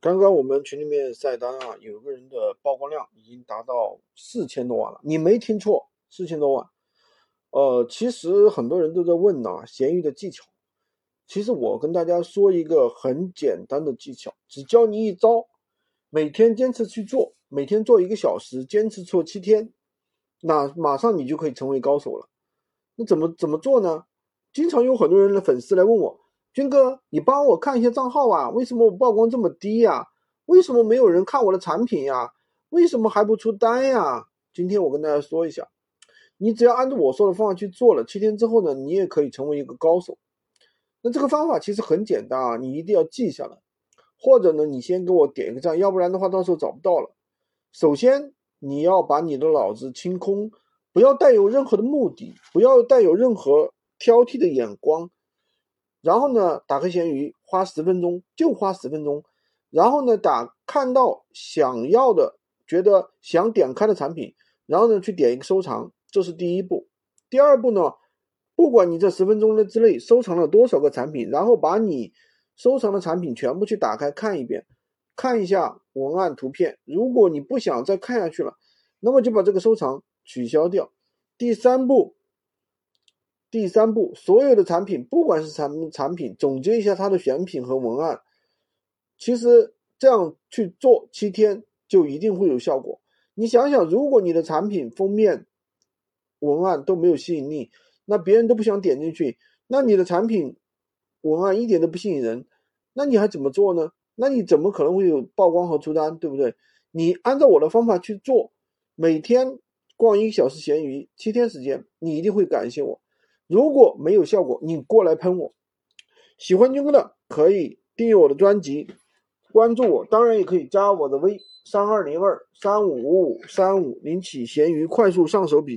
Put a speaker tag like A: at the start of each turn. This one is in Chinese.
A: 刚刚我们群里面晒单啊，有个人的曝光量已经达到四千多万了，你没听错，四千多万。呃，其实很多人都在问呢，闲鱼的技巧。其实我跟大家说一个很简单的技巧，只教你一招，每天坚持去做，每天做一个小时，坚持做七天，那马上你就可以成为高手了。那怎么怎么做呢？经常有很多人的粉丝来问我。军哥，你帮我看一下账号啊？为什么我曝光这么低呀？为什么没有人看我的产品呀？为什么还不出单呀？今天我跟大家说一下，你只要按照我说的方法去做了，七天之后呢，你也可以成为一个高手。那这个方法其实很简单啊，你一定要记下来，或者呢，你先给我点一个赞，要不然的话到时候找不到了。首先，你要把你的脑子清空，不要带有任何的目的，不要带有任何挑剔的眼光。然后呢，打开闲鱼，花十分钟，就花十分钟。然后呢，打看到想要的、觉得想点开的产品，然后呢，去点一个收藏，这是第一步。第二步呢，不管你这十分钟的之内收藏了多少个产品，然后把你收藏的产品全部去打开看一遍，看一下文案、图片。如果你不想再看下去了，那么就把这个收藏取消掉。第三步。第三步，所有的产品，不管是产产品，总结一下它的选品和文案。其实这样去做七天就一定会有效果。你想想，如果你的产品封面、文案都没有吸引力，那别人都不想点进去，那你的产品文案一点都不吸引人，那你还怎么做呢？那你怎么可能会有曝光和出单，对不对？你按照我的方法去做，每天逛一个小时闲鱼，七天时间，你一定会感谢我。如果没有效果，你过来喷我。喜欢军哥的可以订阅我的专辑，关注我，当然也可以加我的微三二零二三五五五三五，领取闲鱼快速上手笔记。